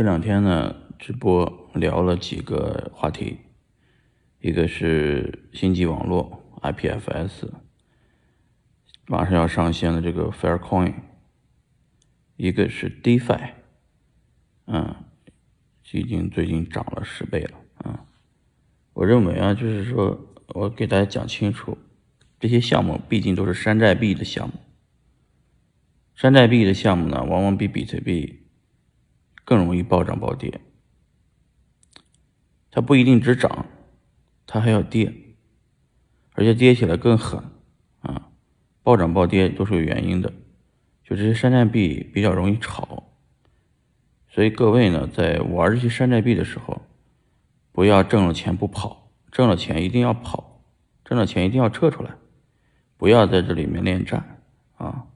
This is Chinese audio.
这两天呢，直播聊了几个话题，一个是星际网络 IPFS，马上要上线的这个 Faircoin，一个是 DeFi，嗯，已经最近涨了十倍了，嗯，我认为啊，就是说我给大家讲清楚，这些项目毕竟都是山寨币的项目。山寨币的项目呢，往往比比特币更容易暴涨暴跌。它不一定只涨，它还要跌，而且跌起来更狠啊！暴涨暴跌都是有原因的，就这些山寨币比较容易炒，所以各位呢，在玩这些山寨币的时候，不要挣了钱不跑，挣了钱一定要跑，挣了钱一定要撤出来，不要在这里面恋战啊！